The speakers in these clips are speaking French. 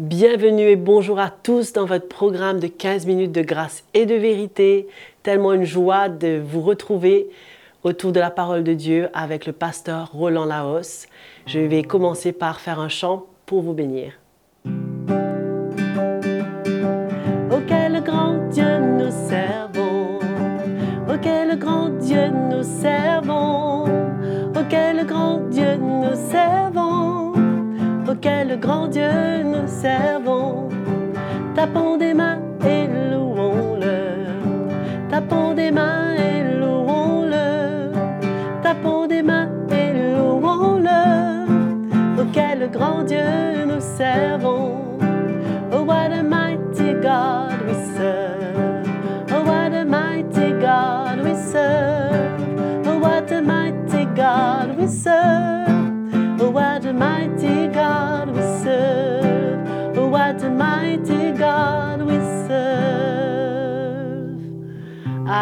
Bienvenue et bonjour à tous dans votre programme de 15 minutes de grâce et de vérité. Tellement une joie de vous retrouver autour de la parole de Dieu avec le pasteur Roland Laos. Je vais commencer par faire un chant pour vous bénir. Quel grand Dieu nous servons. Tapons des mains et louons-le. Tapons des mains et louons-le. Tapons des mains et louons-le. Oh, quel grand Dieu nous servons.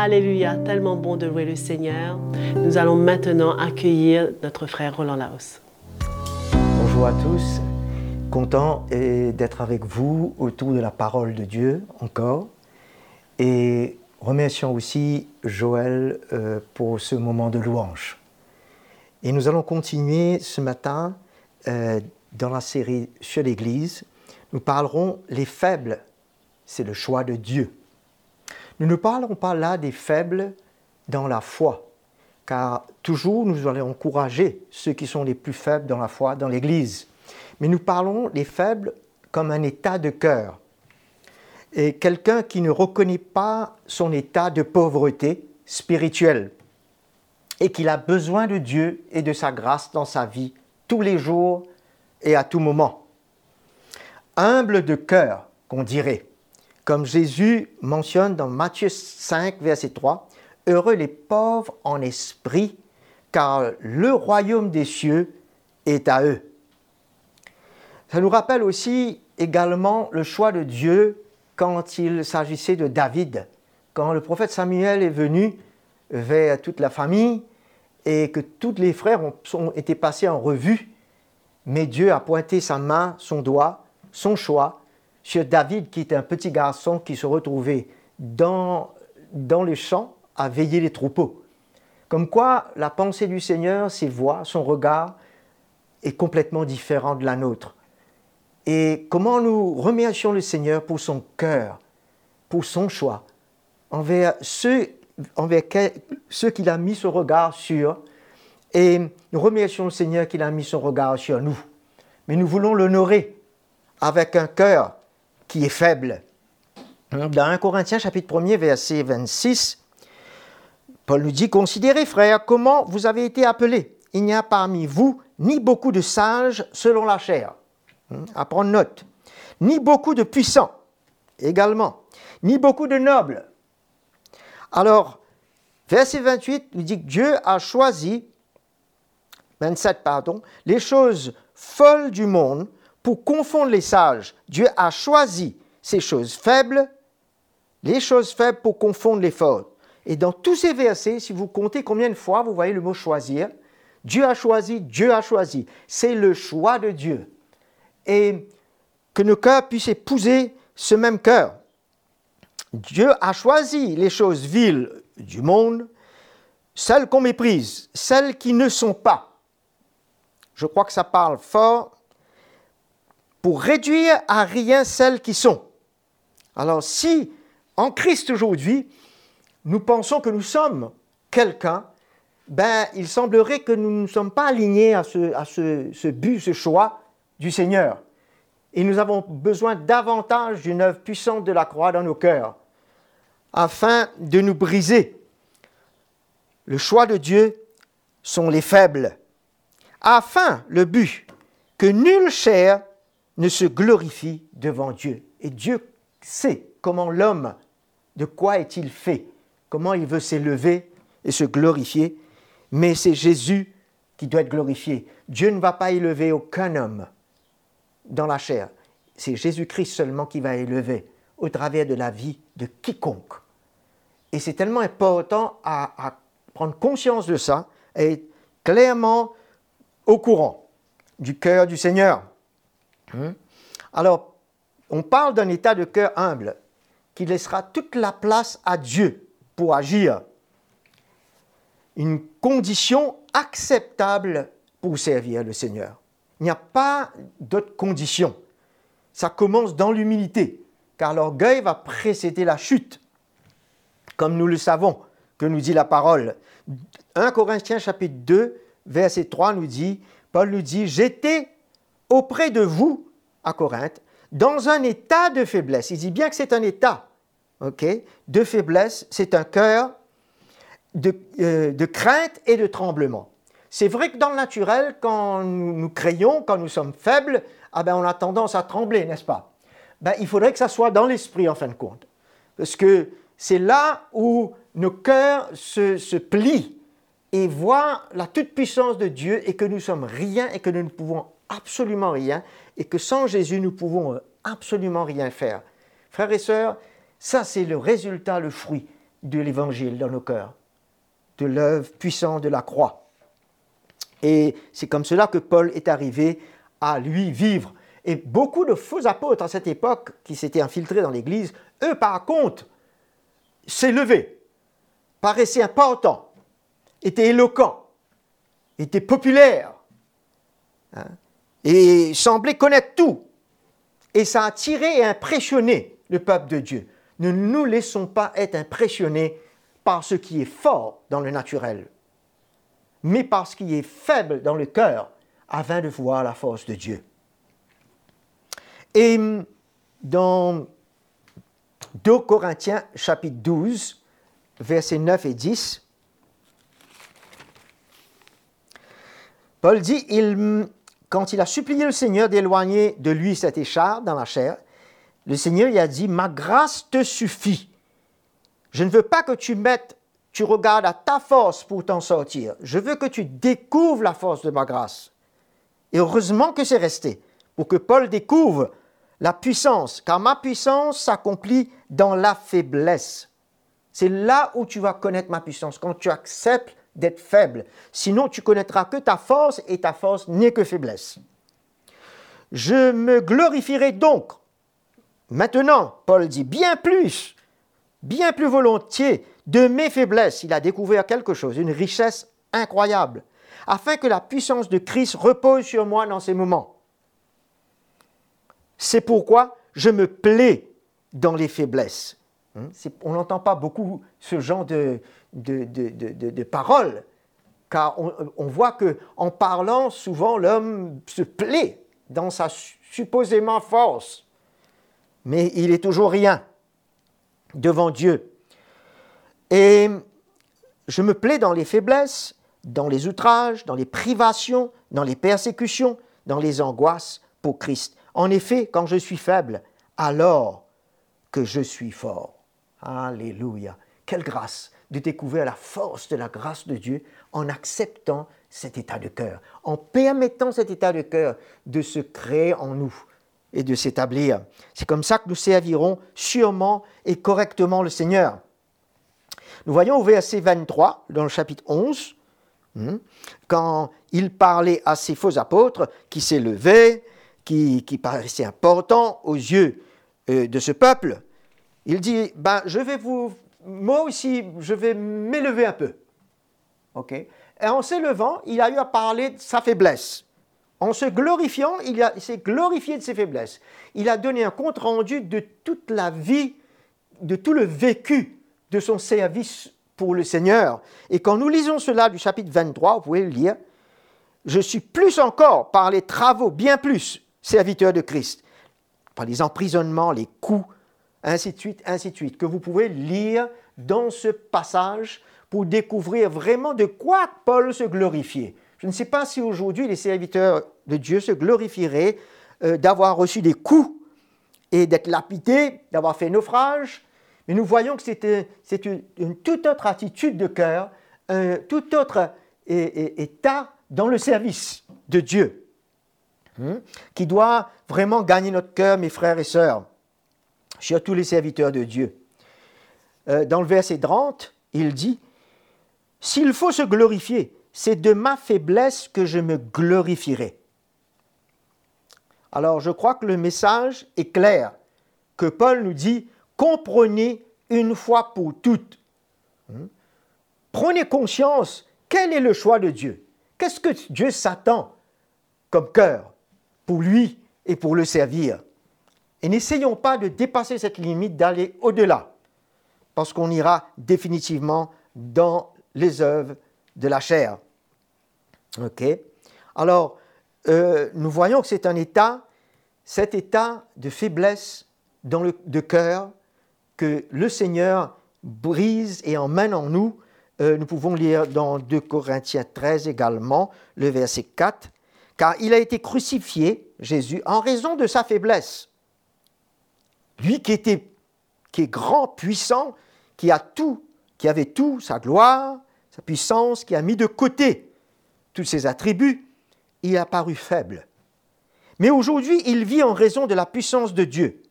Alléluia, tellement bon de louer le Seigneur. Nous allons maintenant accueillir notre frère Roland Laos. Bonjour à tous, content d'être avec vous autour de la parole de Dieu encore. Et remercions aussi Joël euh, pour ce moment de louange. Et nous allons continuer ce matin euh, dans la série sur l'Église. Nous parlerons les faibles, c'est le choix de Dieu. Nous ne parlerons pas là des faibles dans la foi, car toujours nous allons encourager ceux qui sont les plus faibles dans la foi dans l'Église. Mais nous parlons des faibles comme un état de cœur. Et quelqu'un qui ne reconnaît pas son état de pauvreté spirituelle et qu'il a besoin de Dieu et de sa grâce dans sa vie tous les jours et à tout moment. Humble de cœur, qu'on dirait, comme Jésus mentionne dans Matthieu 5, verset 3, Heureux les pauvres en esprit, car le royaume des cieux est à eux. Ça nous rappelle aussi également le choix de Dieu quand il s'agissait de David. Quand le prophète Samuel est venu vers toute la famille et que tous les frères ont, été passés en revue, mais Dieu a pointé sa main, son doigt, son choix sur David, qui était un petit garçon qui se retrouvait dans, dans le champ à veiller les troupeaux. Comme quoi, la pensée du Seigneur, ses voix, son regard est complètement différent de la nôtre. Et comment nous remercions le Seigneur pour son cœur, pour son choix, envers ceux envers ceux qu'il a mis son regard sur. Et nous remercions le Seigneur qu'il a mis son regard sur nous. Mais nous voulons l'honorer avec un cœur qui est faible. Dans 1 Corinthiens chapitre 1 verset 26, Paul nous dit, Considérez frères comment vous avez été appelés. Il n'y a parmi vous ni beaucoup de sages selon la chair, hmm, à prendre note, ni beaucoup de puissants également, ni beaucoup de nobles, alors, verset 28 nous dit que Dieu a choisi, 27 pardon, les choses folles du monde pour confondre les sages. Dieu a choisi ces choses faibles, les choses faibles pour confondre les fortes. Et dans tous ces versets, si vous comptez combien de fois vous voyez le mot choisir, Dieu a choisi, Dieu a choisi. C'est le choix de Dieu. Et que nos cœurs puissent épouser ce même cœur. Dieu a choisi les choses viles du monde, celles qu'on méprise, celles qui ne sont pas. Je crois que ça parle fort pour réduire à rien celles qui sont. Alors si en Christ aujourd'hui, nous pensons que nous sommes quelqu'un, ben, il semblerait que nous ne sommes pas alignés à ce, à ce, ce but, ce choix du Seigneur. Et nous avons besoin davantage d'une œuvre puissante de la croix dans nos cœurs, afin de nous briser. Le choix de Dieu sont les faibles, afin, le but, que nulle chair ne se glorifie devant Dieu. Et Dieu sait comment l'homme, de quoi est-il fait, comment il veut s'élever et se glorifier, mais c'est Jésus qui doit être glorifié. Dieu ne va pas élever aucun homme dans la chair. C'est Jésus-Christ seulement qui va élever au travers de la vie de quiconque. Et c'est tellement important à, prendre conscience de ça et être clairement au courant du cœur du Seigneur. Hmm? Alors, on parle d'un état de cœur humble qui laissera toute la place à Dieu pour agir. Une condition acceptable pour servir le Seigneur. Il n'y a pas d'autre condition. Ça commence dans l'humilité, car l'orgueil va précéder la chute, comme nous le savons, que nous dit la parole. 1 Corinthiens chapitre 2, verset 3 nous dit, Paul nous dit, j'étais auprès de vous, à Corinthe, dans un état de faiblesse. Il dit bien que c'est un état ok, de faiblesse, c'est un cœur de, euh, de, crainte et de tremblement. C'est vrai que dans le naturel, quand nous, nous créons, quand nous sommes faibles, ah ben on a tendance à trembler, n'est-ce pas? Ben, Il faudrait que ça soit dans l'esprit en fin de compte. Parce que c'est là où nos cœurs se, se plient et voient la toute-puissance de Dieu et que nous sommes rien et que nous ne pouvons absolument rien et que sans Jésus, nous pouvons euh, absolument rien faire. Frères et sœurs, ça c'est le résultat, le fruit de l'évangile dans nos cœurs, de l'œuvre puissante de la croix. Et c'est comme cela que Paul est arrivé à lui vivre. Et beaucoup de faux apôtres à cette époque qui s'étaient infiltrés dans l'Église, eux par contre, s'élevaient, paraissaient importants, étaient éloquents, étaient populaires. Hein et semblait connaître tout. Et ça a attiré et impressionné le peuple de Dieu. Ne nous laissons pas être impressionnés par ce qui est fort dans le naturel, mais par ce qui est faible dans le cœur, afin de voir la force de Dieu. Et dans 2 Corinthiens chapitre 12, versets 9 et 10, Paul dit, il, quand il a supplié le Seigneur d'éloigner de lui cette écharpe dans la chair, le Seigneur lui a dit, ma grâce te suffit. Je ne veux pas que tu tu regardes à ta force pour t'en sortir. Je veux que tu découvres la force de ma grâce. Et heureusement que c'est resté, pour que Paul découvre la puissance, car ma puissance s'accomplit dans la faiblesse. C'est là où tu vas connaître ma puissance, quand tu acceptes d'être faible. Sinon, tu connaîtras que ta force et ta force n'est que faiblesse. Je me glorifierai donc. Maintenant, Paul dit bien plus, bien plus volontiers de mes faiblesses. Il a découvert quelque chose, une richesse incroyable, afin que la puissance de Christ repose sur moi dans ces moments. C'est pourquoi je me plais dans les faiblesses. Hein, on n'entend pas beaucoup ce genre de, de, paroles, car on, voit que en parlant, souvent l'homme se plaît dans sa supposément force, mais il est toujours rien devant Dieu. Et je me plais dans les faiblesses, dans les outrages, dans les privations, dans les persécutions, dans les angoisses pour Christ. En effet, quand je suis faible, alors que je suis fort. Alléluia. Quelle grâce de découvrir la force de la grâce de Dieu en acceptant cet état de cœur, en permettant cet état de cœur de se créer en nous et de s'établir. C'est comme ça que nous servirons sûrement et correctement le Seigneur. Nous voyons au verset 23, dans le chapitre 11, hmm, quand il parlait à ces faux apôtres qui s'élevaient, qui, qui paraissaient importants aux yeux euh, de ce peuple, il dit, ben, je vais vous moi aussi, je vais m'élever un peu. OK Et en s'élevant, il a eu à parler de sa faiblesse. En se glorifiant, il, s'est glorifié de ses faiblesses. Il a donné un compte rendu de toute la vie, de tout le vécu de son service pour le Seigneur. Et quand nous lisons cela du chapitre 23, vous pouvez le lire, je suis plus encore par les travaux, bien plus, serviteur de Christ, par les emprisonnements, les coups, ainsi de suite, ainsi de suite, que vous pouvez lire dans ce passage pour découvrir vraiment de quoi Paul se glorifiait. Je ne sais pas si aujourd'hui les serviteurs de Dieu se glorifieraient euh, d'avoir reçu des coups et d'être lapidés, d'avoir fait naufrage, mais nous voyons que c'est une, toute autre attitude de cœur, un tout autre état dans le service de Dieu, hein, qui doit vraiment gagner notre cœur, mes frères et sœurs sur tous les serviteurs de Dieu. Euh, dans le verset 30, il dit, S'il faut se glorifier, c'est de ma faiblesse que je me glorifierai. Alors je crois que le message est clair. que Paul nous dit, comprenez une fois pour toutes. Hmm? Prenez conscience, quel est le choix de Dieu? Qu'est-ce que Dieu s'attend comme cœur pour lui et pour le servir? Et n'essayons pas de dépasser cette limite, d'aller au-delà, parce qu'on ira définitivement dans les œuvres de la chair. Ok Alors, euh, nous voyons que c'est un état, cet état de faiblesse dans le, de cœur que le Seigneur brise et emmène en nous. Euh, nous pouvons lire dans 2 Corinthiens 13 également, le verset 4, car il a été crucifié, Jésus, en raison de sa faiblesse. Lui qui est grand, puissant, qui a tout, qui avait tout, sa gloire, sa puissance, qui a mis de côté tous ses attributs, il a paru faible. Mais aujourd'hui, il vit en raison de la puissance de Dieu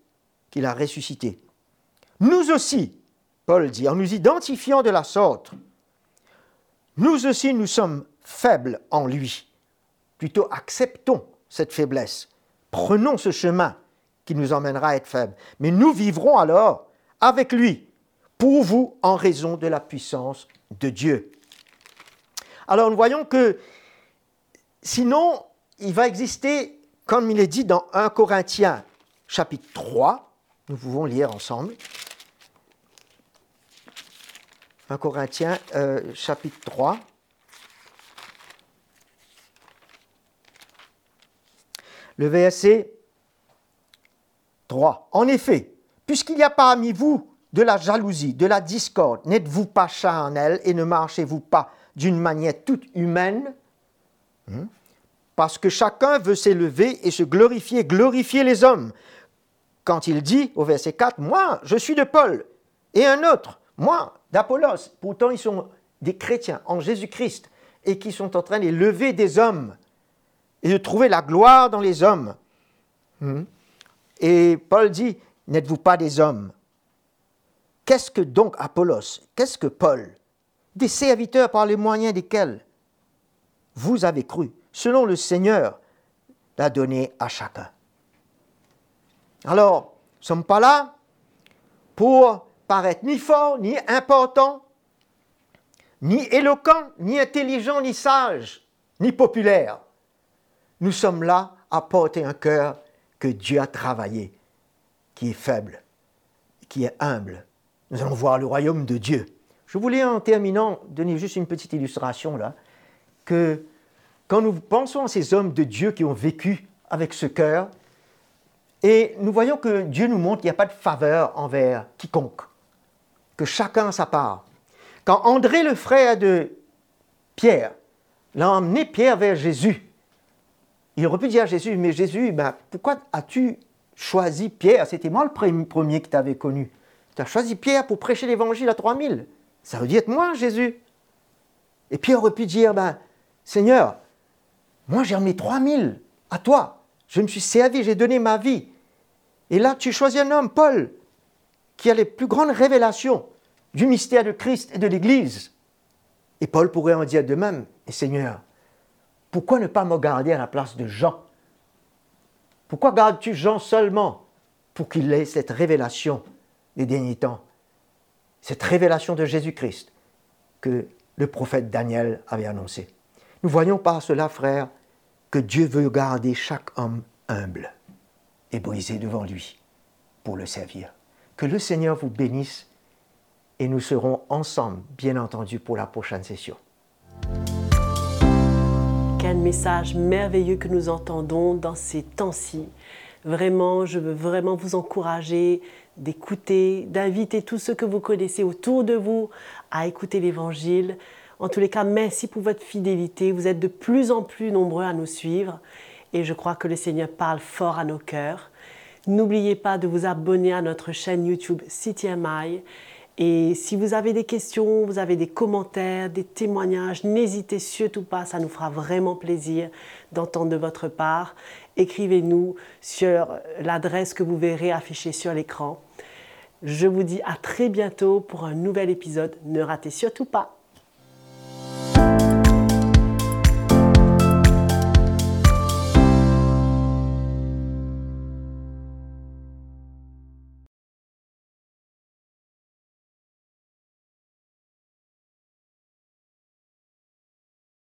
qu'il a ressuscité. Nous aussi, Paul dit, en nous identifiant de la sorte, nous aussi nous sommes faibles en lui. Plutôt acceptons cette faiblesse. Prenons ce chemin qui nous emmènera à être faibles. Mais nous vivrons alors avec lui, pour vous, en raison de la puissance de Dieu. Alors nous voyons que sinon, il va exister, comme il est dit dans 1 Corinthiens chapitre 3, nous pouvons lire ensemble. 1 Corinthiens euh, chapitre 3. Le verset 3. En effet, puisqu'il y a parmi vous de la jalousie, de la discorde, n'êtes-vous pas charnel et ne marchez-vous pas d'une manière toute humaine? Hmm? Parce que chacun veut s'élever et se glorifier, glorifier les hommes. Quand il dit au verset 4, moi, je suis de Paul, et un autre, moi, d'Apollos. Pourtant, ils sont des chrétiens en Jésus-Christ et qui sont en train d'élever des hommes et de trouver la gloire dans les hommes. Et Paul dit, n'êtes-vous pas des hommes? Qu'est-ce que donc Apollos Qu'est-ce que Paul? Des serviteurs par les moyens desquels vous avez cru, selon le Seigneur l'a donné à chacun. Alors, nous ne sommes pas là pour paraître ni fort, ni important, ni éloquent, ni intelligent, ni sage, ni populaire. Nous sommes là à porter un cœur que Dieu a travaillé, qui est faible, qui est humble. Nous allons voir le royaume de Dieu. Je voulais en terminant donner juste une petite illustration là, que quand nous pensons à ces hommes de Dieu qui ont vécu avec ce cœur, et nous voyons que Dieu nous montre qu'il n'y a pas de faveur envers quiconque que chacun a sa part. Quand André, le frère de Pierre, l'a emmené Pierre vers Jésus, il aurait pu dire à Jésus, mais Jésus, ben, pourquoi as-tu choisi Pierre? C'était moi le premier qui t'avais connu. Tu as choisi Pierre pour prêcher l'évangile à 3000. Ça veut dire être moi, Jésus. Et Pierre aurait pu dire, ben, Seigneur, moi j'ai emmené 3000 à toi. Je me suis servi, j'ai donné ma vie. Et là, tu choisis un homme, Paul, qui a les plus grandes révélations du mystère de Christ et de l'Église. Et Paul pourrait en dire de même, et Seigneur, pourquoi ne pas me garder à la place de Jean? Pourquoi gardes-tu Jean seulement pour qu'il ait cette révélation des derniers temps? Cette révélation de Jésus-Christ que le prophète Daniel avait annoncée. Nous voyons par cela, frère, que Dieu veut garder chaque homme humble et brisé devant lui pour le servir. Que le Seigneur vous bénisse et nous serons ensemble, bien entendu, pour la prochaine session. Quel message merveilleux que nous entendons dans ces temps-ci. Vraiment, je veux vraiment vous encourager d'écouter, d'inviter tous ceux que vous connaissez autour de vous à écouter l'Évangile. En tous les cas, merci pour votre fidélité. Vous êtes de plus en plus nombreux à nous suivre et je crois que le Seigneur parle fort à nos cœurs. N'oubliez pas de vous abonner à notre chaîne YouTube CityMI. Et si vous avez des questions, vous avez des commentaires, des témoignages, n'hésitez surtout pas, ça nous fera vraiment plaisir d'entendre de votre part. Écrivez-nous sur l'adresse que vous verrez affichée sur l'écran. Je vous dis à très bientôt pour un nouvel épisode. Ne ratez surtout pas.